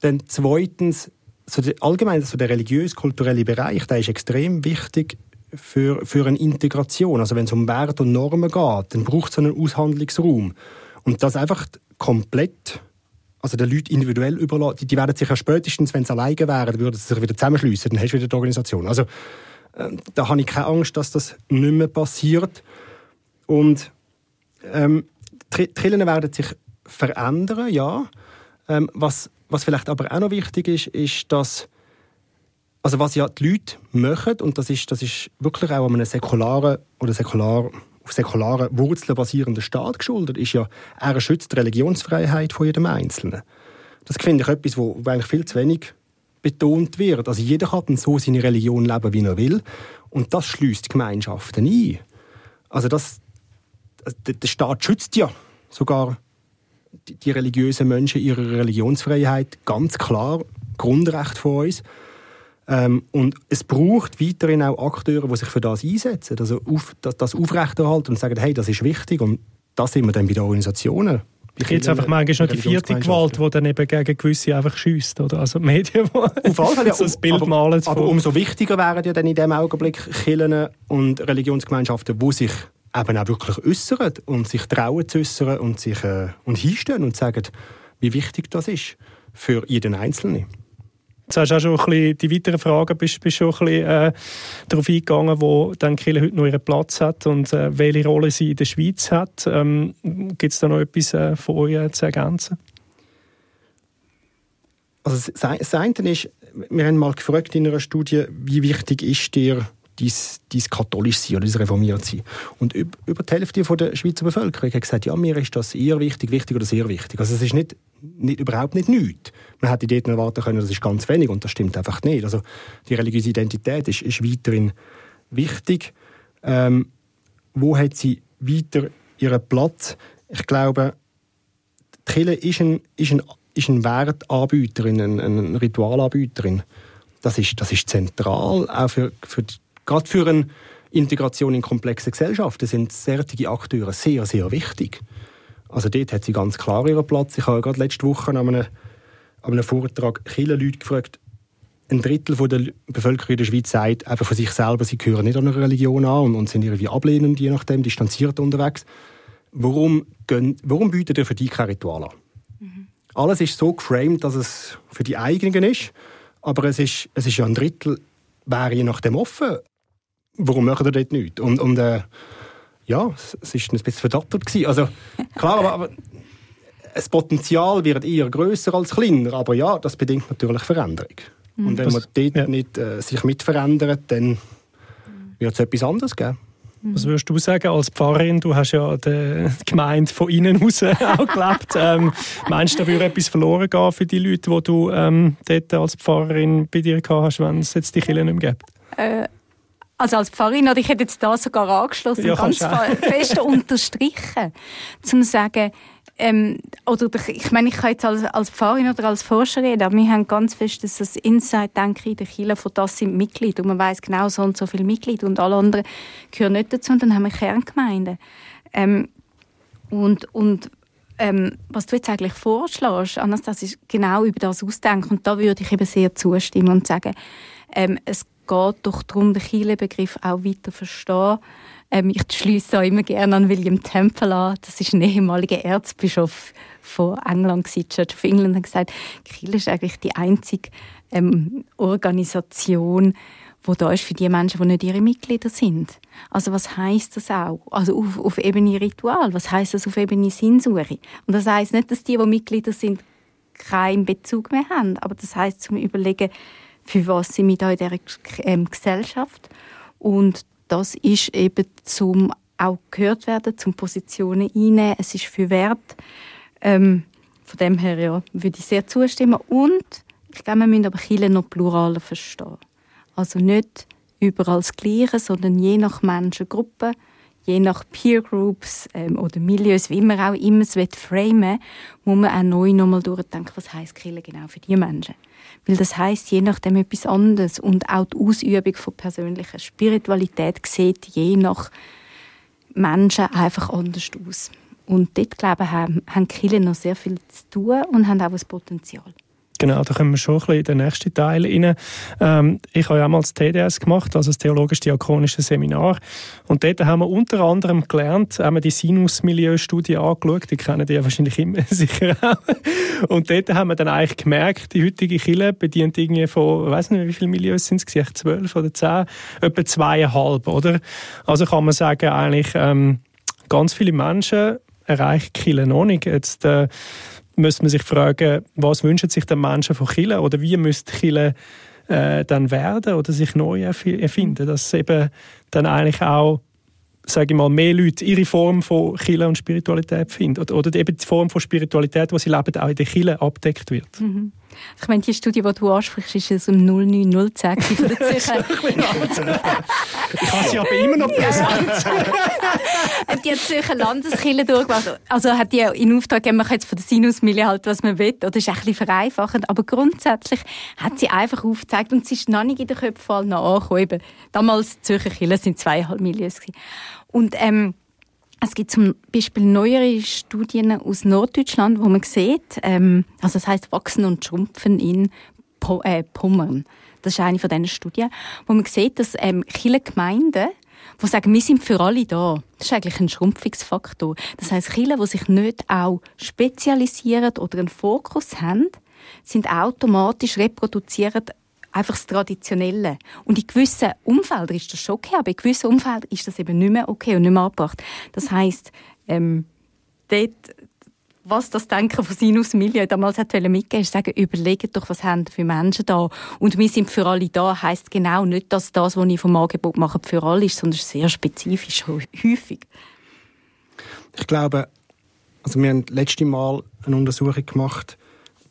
dann zweitens, so der, allgemein so der religiös-kulturelle Bereich, der ist extrem wichtig für, für eine Integration. Also wenn es um Werte und Normen geht, dann braucht es einen Aushandlungsraum. Und das einfach komplett, also den Leuten individuell überlassen, die, die werden sich ja spätestens, wenn sie alleine wären, würden sie sich wieder zusammenschliessen, dann hast du wieder die Organisation. Also äh, da habe ich keine Angst, dass das nicht mehr passiert. Und ähm, Trillen werden sich verändern, ja. Ähm, was, was vielleicht aber auch noch wichtig ist, ist, dass also was ja die Leute machen, und das ist, das ist wirklich auch an einem säkularen oder säkular auf säkularen Wurzeln basierenden Staat geschuldet, ist ja, er schützt die Religionsfreiheit von jedem Einzelnen. Das finde ich etwas, wo eigentlich viel zu wenig betont wird. Also jeder kann so seine Religion leben, wie er will. Und das schließt Gemeinschaften ein. Also das, der Staat schützt ja sogar die religiösen Menschen ihre Religionsfreiheit ganz klar Grundrecht von uns. Ähm, und es braucht weiterhin auch Akteure, die sich für das einsetzen, also auf, das, das aufrechterhalten und sagen, hey, das ist wichtig und das sind wir dann bei den Organisationen. Ich jetzt einfach manchmal noch die vierte Gewalt, die dann eben gegen gewisse einfach schießt, oder? Also die Medien, die Auf alle Fälle, so ein Bild aber, malen. Aber umso wichtiger wären ja dann in dem Augenblick Kirchen und Religionsgemeinschaften, die sich eben auch wirklich äußern und sich trauen zu äußern und sich äh, und hinstehen und sagen, wie wichtig das ist für jeden Einzelnen. Jetzt hast du auch schon ein bisschen die weiteren Fragen bist, bist schon ein bisschen, äh, darauf eingegangen, wo dann Kirche heute noch ihren Platz hat und äh, welche Rolle sie in der Schweiz hat. Ähm, Gibt es da noch etwas äh, von euch zu ergänzen? Also das eine ist, wir haben mal gefragt in einer Studie, wie wichtig ist dir dein, katholisch sein oder dein reformiert sein. Und über die Hälfte der Schweizer Bevölkerung hat gesagt, ja, mir ist das eher wichtig, wichtig oder sehr wichtig. Also es ist nicht, nicht, überhaupt nicht nichts. Man hätte dort erwarten können, das ist ganz wenig und das stimmt einfach nicht. Also die religiöse Identität ist, ist weiterhin wichtig. Ähm, wo hat sie weiter ihren Platz? Ich glaube, die Kirche ist ein, ist ein, ist ein Wertanbieterin, ein, ein Ritualanbieterin. Das ist, das ist zentral, auch für, für die Gerade für eine Integration in komplexe Gesellschaften sind solche Akteure sehr, sehr wichtig. Also dort hat sie ganz klar ihren Platz. Ich habe gerade letzte Woche an einem, an einem Vortrag viele Leute gefragt, ein Drittel der Bevölkerung in der Schweiz sagt eben von sich selber, sie gehören nicht an eine Religion an und, sind irgendwie ablehnend, je nachdem, distanziert unterwegs. Warum, gehen, warum bietet ihr für die kein Ritual an? Mhm. Alles ist so geframed, dass es für die eigenen ist, aber es ist, es ist ja ein Drittel, wäre je nachdem offen warum machen ihr dort nichts? Und, und äh, ja, es war ein bisschen verdattert. Gewesen. Also, klar, aber, aber das Potenzial wird eher grösser als kleiner, aber ja, das bedingt natürlich Veränderung. Mhm. Und wenn man dort ja. nicht äh, sich mitverändert, dann wird es etwas anderes geben. Was würdest du sagen als Pfarrerin? Du hast ja die Gemeinde von innen aus auch gelebt. Ähm, meinst du, da würde etwas verloren gehen für die Leute, die du ähm, dort als Pfarrerin bei dir gehabt hast, wenn es jetzt die Kirche nicht mehr gibt? Äh, also als Pfarrerin, oder ich hätte jetzt da sogar angeschlossen, ja, ganz fest unterstrichen, zum sagen, ähm, oder ich meine, ich kann jetzt als, als Pfarrerin oder als Forscher reden, aber wir haben ganz fest das Insight, denke in der Kirche, von das sind Mitglieder und man weiß genau so und so viele Mitglieder und alle anderen gehören nicht dazu und dann haben wir Kerngemeinden. Ähm, und, und ähm, was du jetzt eigentlich vorschlägst, Anastasia, ist genau über das ausdenken. Und da würde ich eben sehr zustimmen und sagen, ähm, es geht doch darum, den Chile-Begriff auch weiter zu verstehen. Ähm, ich schließe auch immer gerne an William Temple an. Das ist ein ehemaliger Erzbischof von England, Church of England, hat gesagt, Chile ist eigentlich die einzige ähm, Organisation, wo da ist für die Menschen, die nicht ihre Mitglieder sind. Also was heißt das auch? Also auf, auf Ebene Ritual, was heißt das auf Ebene Sinnsuche? Und das heißt nicht, dass die, die Mitglieder sind, keinen Bezug mehr haben, aber das heißt zum Überlegen, für was sind wir da in dieser ähm, Gesellschaft und das ist eben zum auch gehört werden, zum Positionen einnehmen. Es ist für Wert. Ähm, von dem her ja, würde ich sehr zustimmen. Und ich glaube, wir müssen aber Kirche noch pluraler verstehen. Also nicht überall das Gleiche, sondern je nach Menschengruppe, je nach Peer Groups ähm, oder Milieus, wie man auch immer es framen muss man auch neu nochmal durchdenken, was heisst Kirche genau für die Menschen. Weil das heißt je nachdem etwas anderes und auch die Ausübung von persönlicher Spiritualität sieht je nach Menschen einfach anders aus. Und dort, glaube ich, haben, haben Kirche noch sehr viel zu tun und haben auch ein Potenzial. Genau, da kommen wir schon ein bisschen in den nächsten Teil rein. Ähm, ich habe ja mal das TDS gemacht, also das Theologisch-Diakonische Seminar. Und dort haben wir unter anderem gelernt, haben wir die Sinus-Milieu-Studie angeschaut, die kennen die ja wahrscheinlich immer sicher auch. Und dort haben wir dann eigentlich gemerkt, die heutige Kille bedient irgendwie von, ich weiß nicht, wie viele Milieus sind es, zwölf oder zehn, etwa zweieinhalb, oder? Also kann man sagen, eigentlich ähm, ganz viele Menschen erreicht Kille noch nicht. Jetzt, äh, müsste man sich fragen, was wünschen sich denn Menschen von Chile oder wie müsste Chile äh, dann werden oder sich neu erfinden, dass eben dann eigentlich auch sage ich mal, mehr Leute ihre Form von Chile und Spiritualität finden oder, oder eben die Form von Spiritualität, die sie leben, auch in der Chile abdeckt wird. Mhm. Ich meine, die Studie, die du ansprichst, ist es um 0910 von der Zürcher. ich habe sie aber immer noch präsent. die hat Zürcher Landeskirche durchgemacht. Also hat die in Auftrag gegeben, man kann jetzt von der Sinusmille halt, was man will. Oder ist ein bisschen vereinfachend. Aber grundsätzlich hat sie einfach aufgezeigt und sie ist noch nicht in den Köpfen angekommen. Damals Zürcher Kirche sind zweieinhalb Millionen. Und ähm, es gibt zum Beispiel neuere Studien aus Norddeutschland, wo man sieht, ähm, also das heißt Wachsen und Schrumpfen in po äh, Pommern. Das ist eine von diesen Studien, wo man sieht, dass ähm, viele Gemeinden die sagen, wir sind für alle da. Das ist eigentlich ein Schrumpfungsfaktor. Das heißt, Kirchen, die sich nicht auch spezialisieren oder einen Fokus haben, sind automatisch reproduziert einfach das Traditionelle. Und in gewissen Umfeldern ist das schon okay, aber in gewissen Umfeldern ist das eben nicht mehr okay und nicht mehr angebracht. Das heisst, ähm, dort, was das Denken von Sinus Milieu damals hat mitgeben ist sagen, überlegt doch, was haben für Menschen da. Und wir sind für alle da, heisst genau nicht, dass das, was ich vom Angebot mache, für alle ist, sondern sehr spezifisch, häufig. Ich glaube, also wir haben letzte Mal eine Untersuchung gemacht,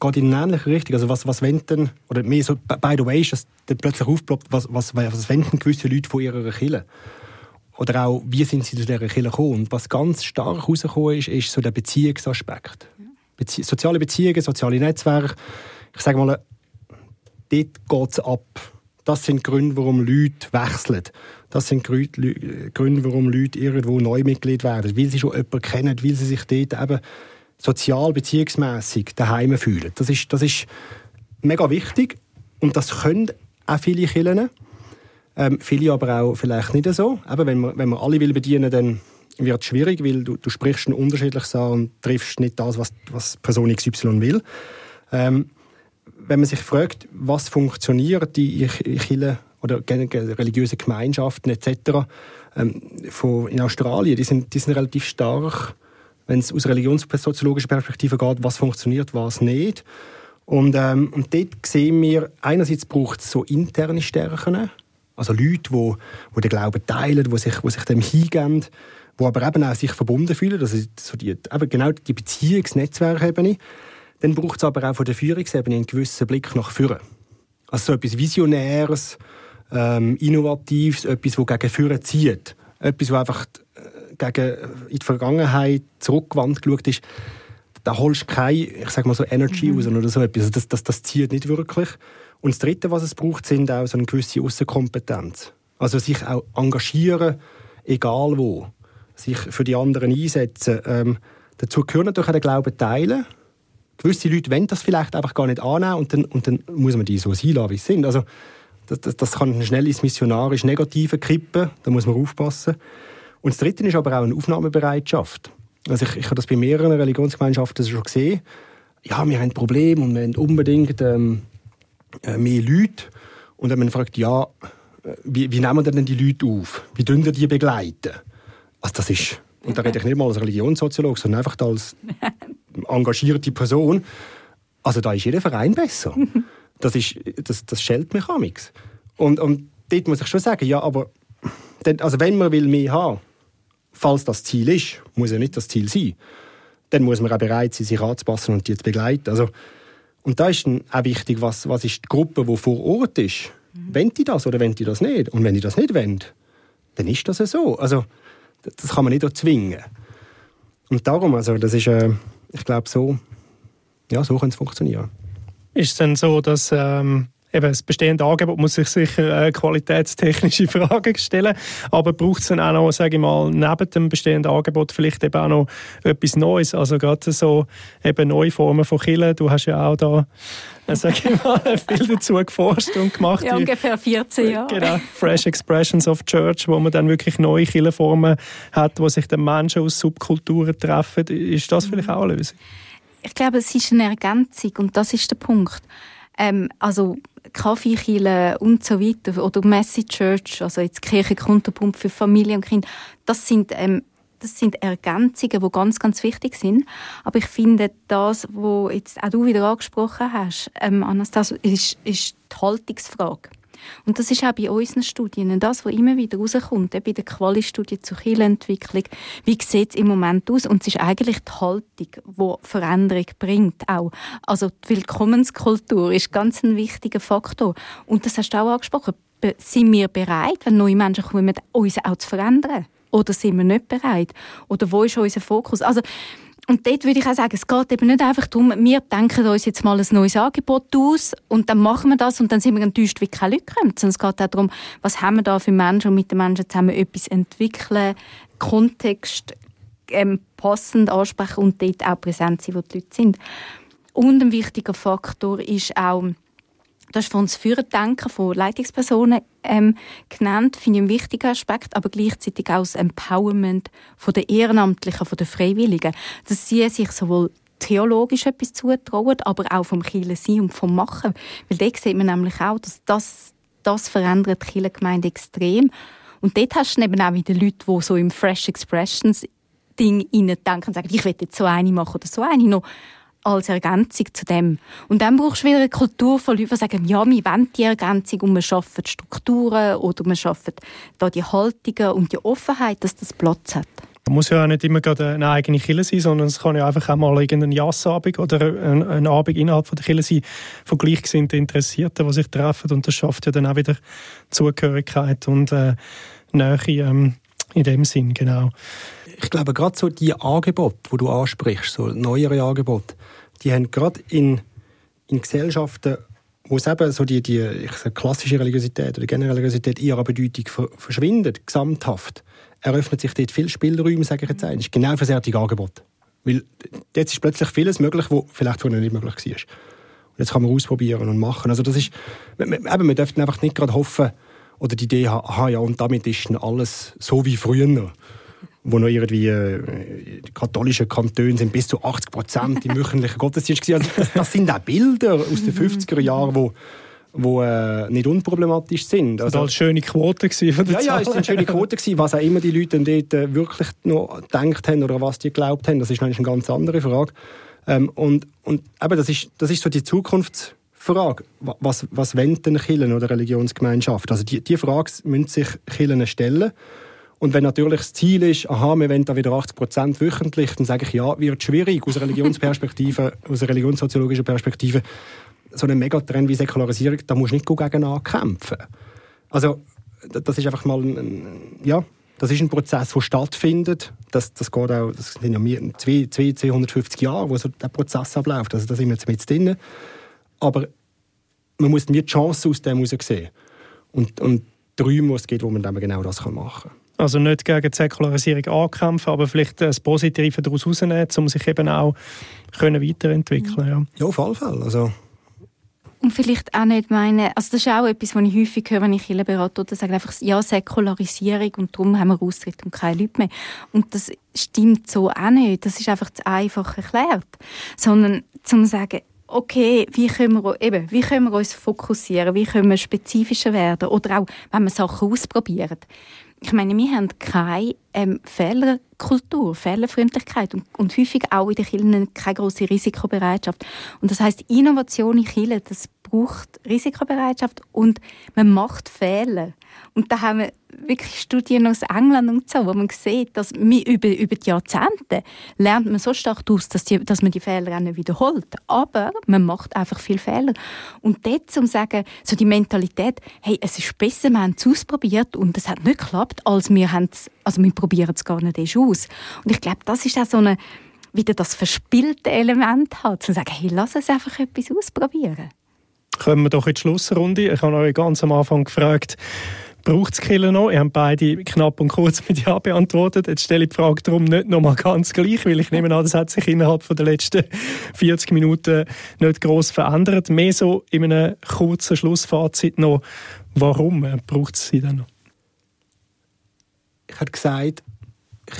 geht in eine ähnliche Richtung. Also was, was wenden, oder mehr so, by the way, ist das dann plötzlich aufploppt, was, was, was wenden gewisse Leute von ihrer Kirche? Oder auch, wie sind sie zu dieser Kirche gekommen? Und was ganz stark herausgekommen ist, ist so der Beziehungsaspekt. Bezie soziale Beziehungen, soziale Netzwerke. Ich sage mal, dort geht es ab. Das sind Gründe, warum Leute wechseln. Das sind Gründe, warum Leute irgendwo neu Mitglied werden. Weil sie schon jemanden kennen, weil sie sich dort eben sozial, beziehungsmässig daheim fühlen. Das ist, das ist mega wichtig und das können auch viele Kirchen. Ähm, viele aber auch vielleicht nicht so. Eben, wenn, man, wenn man alle will bedienen dann wird es schwierig, weil du, du sprichst ein unterschiedliches an und triffst nicht das, was, was Person XY will. Ähm, wenn man sich fragt, was funktioniert die Kirche oder religiöse Gemeinschaften etc. Ähm, von, in Australien, die sind, die sind relativ stark wenn es aus religionssoziologischer Perspektive geht, was funktioniert, was nicht. Und, ähm, und dort sehen wir, einerseits braucht es so interne Stärken, also Leute, die, die den Glauben teilen, die sich, die sich dem hingeben, die aber eben auch sich verbunden fühlen, also so die, eben genau die Beziehungsnetzwerkebene. Dann braucht es aber auch von der Führungsebene einen gewissen Blick nach vorne. Also so etwas Visionäres, ähm, Innovatives, etwas, das gegen vorne zieht. Etwas, das einfach gegen in die Vergangenheit zurückgewandt geschaut ist, da holst du keine, ich sag mal so Energy mhm. raus oder so etwas. Also das, das, das zieht nicht wirklich. Und das Dritte, was es braucht, sind auch so eine gewisse Außenkompetenz. Also sich auch engagieren, egal wo. Sich für die anderen einsetzen. Ähm, dazu gehört natürlich auch der Glauben teilen. Gewisse Leute wollen das vielleicht einfach gar nicht annehmen und dann, und dann muss man die so sein lassen, wie sie sind. Also, das, das, das kann schnell ins missionarisch Negative kippen, da muss man aufpassen. Und das Dritte ist aber auch eine Aufnahmebereitschaft. Also ich, ich habe das bei mehreren Religionsgemeinschaften schon gesehen. Ja, wir haben ein Problem und wir haben unbedingt ähm, äh, mehr Leute. Und dann man fragt, ja, wie, wie nehmen wir denn die Leute auf? Wie wir die begleiten? Also das ist, und da rede ich nicht mal als Religionssoziologe, sondern einfach als engagierte Person. Also da ist jeder Verein besser. Das, ist, das, das schellt mich amix. Und, und dort muss ich schon sagen, ja, aber also wenn man will mehr haben, falls das Ziel ist, muss ja nicht das Ziel sein, dann muss man auch bereit sein, sich anzupassen und die zu begleiten. Also, und da ist dann auch wichtig, was, was ist die Gruppe, die vor Ort ist. Mhm. Wollen die das oder wollen die das nicht? Und wenn die das nicht wollen, dann ist das ja so. Also, das kann man nicht erzwingen. Und darum, also, das ist, äh, ich glaube, so, ja, so kann es funktionieren. Ist es denn so, dass ähm, eben das bestehende Angebot muss sich sicher äh, qualitätstechnische Fragen stellen, aber braucht es dann auch noch, sage ich mal, neben dem bestehenden Angebot vielleicht eben auch noch etwas Neues, also gerade so eben neue Formen von Killen. Du hast ja auch da, äh, sage ich mal, viel dazu geforscht und gemacht. Ja, ungefähr 14 Jahre. Genau, Fresh Expressions of Church, wo man dann wirklich neue Killenformen hat, wo sich dann Menschen aus Subkulturen treffen. Ist das vielleicht auch eine Lösung? Ich glaube, es ist eine Ergänzung und das ist der Punkt. Ähm, also Kaffeekille und so weiter oder Message Church, also jetzt Kirchenkontopunkt für Familie und Kind, das sind ähm, das sind Ergänzungen, die ganz, ganz wichtig sind. Aber ich finde, das, was jetzt auch du wieder angesprochen hast, ähm, Anastasia, ist, ist die Haltungsfrage. Und das ist auch bei unseren Studien das, was immer wieder rauskommt, bei der Quali-Studie zur Kirchenentwicklung. Wie sieht es im Moment aus? Und es ist eigentlich die Haltung, die Veränderung bringt auch. Also die Willkommenskultur ist ganz ein wichtiger Faktor. Und das hast du auch angesprochen. Sind wir bereit, wenn neue Menschen kommen, uns auch zu verändern? Oder sind wir nicht bereit? Oder wo ist unser Fokus? Also und dort würde ich auch sagen, es geht eben nicht einfach darum, wir denken uns jetzt mal ein neues Angebot aus und dann machen wir das und dann sind wir enttäuscht, wie keine Leute kommen. Sondern es geht auch darum, was haben wir da für Menschen und mit den Menschen zusammen etwas entwickeln, Kontext ähm, passend ansprechen und dort auch präsent sein, wo die Leute sind. Und ein wichtiger Faktor ist auch, das ist von uns Führerdenken von Leitungspersonen ähm, genannt, finde ich einen wichtigen Aspekt, aber gleichzeitig auch das Empowerment von der Ehrenamtlichen, von der Freiwilligen, dass sie sich sowohl theologisch etwas zutrauen, aber auch vom Kirche sein und vom Machen. Weil dort sieht man nämlich auch, dass das, das verändert die Kirchengemeinde extrem. Und dort hast du eben auch wieder Leute, die so im Fresh Expressions Ding denken und sagen, ich will jetzt so eine machen oder so eine noch als Ergänzung zu dem. Und dann brauchst du wieder eine Kultur von Leuten, die sagen, ja, wir wollen die Ergänzung und wir schaffen Strukturen oder wir schaffen da die Haltungen und die Offenheit, dass das Platz hat. Man muss ja auch nicht immer gerade eine eigene Kille sein, sondern es kann ja einfach auch mal irgendein Jassabend oder ein, ein Abend innerhalb der Kille sein von gleichgesinnten Interessierten, die sich treffen und das schafft ja dann auch wieder Zugehörigkeit und äh, Nähe ähm, in dem Sinn, genau. Ich glaube, gerade so die Angebote, die du ansprichst, so neuere Angebote, die haben gerade in, in Gesellschaften, wo es eben so die, die ich sage, klassische Religiosität oder generelle Religiosität ihrer Bedeutung verschwindet, gesamthaft, eröffnet sich dort viel Spielräume, sage ich jetzt eigentlich, genau für solche Angebote. Weil jetzt ist plötzlich vieles möglich, was vielleicht vorher nicht möglich war. Und jetzt kann man ausprobieren und machen. Also das ist, eben, wir dürfen einfach nicht gerade hoffen oder die Idee haben, aha, ja, und damit ist alles so wie früher wo noch irgendwie äh, katholische Kantone sind bis zu 80 Prozent im wöchentlichen Gottesdienst also das, das, sind auch Bilder aus den 50er Jahren, wo wo äh, nicht unproblematisch sind. Also, das war schöne Quote von der Ja, ja, es waren schöne Quote was auch immer die Leute dort äh, wirklich noch gedacht haben oder was die geglaubt haben, das ist eine ganz andere Frage. Ähm, und und eben, das ist, das ist so die Zukunftsfrage. Was, was wollen denn Kirchen oder Religionsgemeinschaft? Also die, die Frage müssen sich Kirchen stellen. Und wenn natürlich das Ziel ist, aha, wir wollen da wieder 80 Prozent wöchentlich, dann sage ich, ja, wird schwierig aus Religionsperspektive, aus einer religionssoziologischen Perspektive. So ein Megatrend wie Säkularisierung, da musst du nicht gegen ankämpfen. Also, das ist einfach mal ein, ja, das ist ein Prozess, der stattfindet. Das, das geht auch, das sind ja 200, 250 Jahre, wo so der Prozess abläuft. Also da sind wir jetzt mit drin. Aber man muss die Chance aus dem heraus sehen. Und, und die Räume, wo es geht, wo man dann genau das machen kann. Also nicht gegen die Säkularisierung ankämpfen, aber vielleicht das Positive daraus herausnehmen, um sich eben auch können weiterentwickeln ja. ja, auf alle Fälle. Also und vielleicht auch nicht meine, also das ist auch etwas, was ich häufig höre, wenn ich Kirche berate, oder sagen einfach, ja, Säkularisierung und darum haben wir Austritt und keine Leute mehr. Und das stimmt so auch nicht. Das ist einfach zu einfach erklärt. Sondern zum sagen, okay, wie können wir, eben, wie können wir uns fokussieren, wie können wir spezifischer werden oder auch, wenn wir Sachen ausprobieren ich meine, wir haben keine ähm, Fehlerkultur, Fehlerfreundlichkeit und, und häufig auch in den Kirchen keine große Risikobereitschaft. Und das heißt, Innovation in Kirchen, das braucht Risikobereitschaft und man macht Fehler. Und da haben wir wirklich Studien aus England und so, wo man sieht, dass wir über, über die Jahrzehnte lernt man so stark aus, dass, die, dass man die Fehler auch nicht wiederholt. Aber man macht einfach viel Fehler. Und dort zum sagen, so die Mentalität, hey, es ist besser, wir haben es ausprobiert und es hat nicht geklappt, als wir haben es, also wir probieren es gar nicht erst aus. Und ich glaube, das ist auch so eine, wieder das verspielte Element hat, zu sagen, hey, lass uns einfach etwas ausprobieren. Kommen wir doch in die Schlussrunde. Ich habe euch ganz am Anfang gefragt, braucht es Killer noch? Ihr habt beide knapp und kurz mit Ja beantwortet. Jetzt stelle ich die Frage darum nicht nochmal ganz gleich, weil ich nehme an, das hat sich innerhalb der letzten 40 Minuten nicht gross verändert. Mehr so in einem kurzen Schlussfazit noch, warum braucht es sie denn noch? Ich habe gesagt,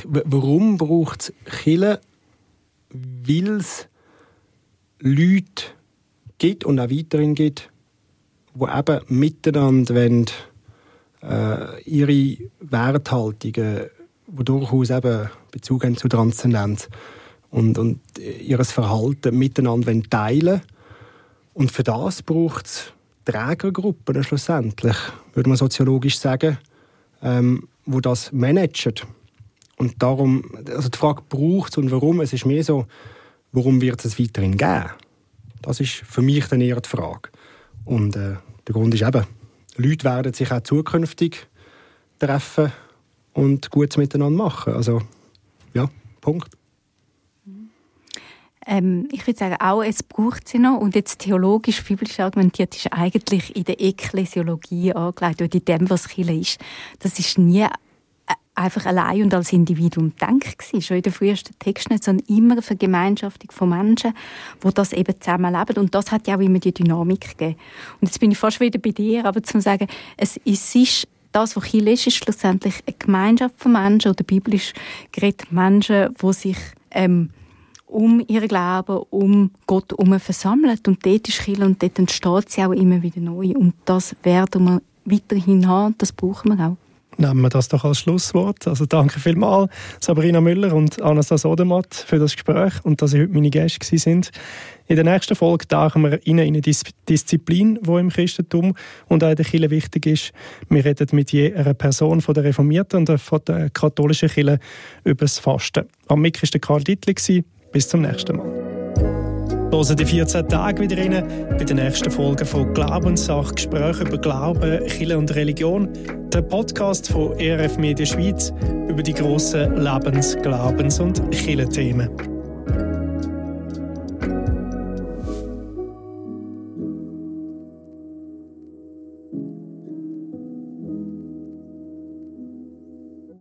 warum braucht es Killer? Weil es Leute gibt und auch weiterhin gibt, die eben miteinander wollen, äh, ihre Werthaltungen, die durchaus eben Bezug haben zu Transzendenz und, und ihr Verhalten miteinander teilen Und für das braucht es Trägergruppen schlussendlich, würde man soziologisch sagen, ähm, wo das managen. Und darum, also die Frage braucht es und warum, es ist mehr so, warum wird es weiterhin geben? Das ist für mich dann eher die Frage. Und äh, der Grund ist eben, Leute werden sich auch zukünftig treffen und Gutes miteinander machen. Also, ja, Punkt. Ähm, ich würde sagen, auch es braucht sie noch. Und jetzt theologisch, biblisch argumentiert, ist eigentlich in der Ekklesiologie angelegt, oder in dem, was Kirche ist. Das ist nie einfach allein und als Individuum denkt gewesen. Schon in den frühesten Texten, sondern immer eine Vergemeinschaftung von Menschen, die das eben zusammenleben. Und das hat ja auch immer die Dynamik gegeben. Und jetzt bin ich fast wieder bei dir, aber zu sagen, es ist das, was Chile ist, ist schlussendlich eine Gemeinschaft von Menschen oder biblisch geredet Menschen, die sich ähm, um ihren Glauben, um Gott herum versammeln. Und dort ist Chile und dort entsteht sie auch immer wieder neu. Und das werden wir weiterhin haben, das brauchen wir auch nehmen wir das doch als Schlusswort. Also danke vielmals Sabrina Müller und Anastasia Odermatt für das Gespräch und dass Sie heute meine Gäste sind. In der nächsten Folge tauchen wir in eine Disziplin, die im Christentum und auch in der Kirche wichtig ist. Wir reden mit je einer Person von der Reformierten und von der katholischen Kirche über das Fasten. Am Mic war Karl Dittli. Bis zum nächsten Mal. Hören die 14 Tage wieder rein bei der nächsten Folge von Glaubenssache, Gespräche über Glauben, Kirche und Religion, der Podcast von ERF Media Schweiz über die grossen Lebens-, Glaubens- und Kirchenthemen.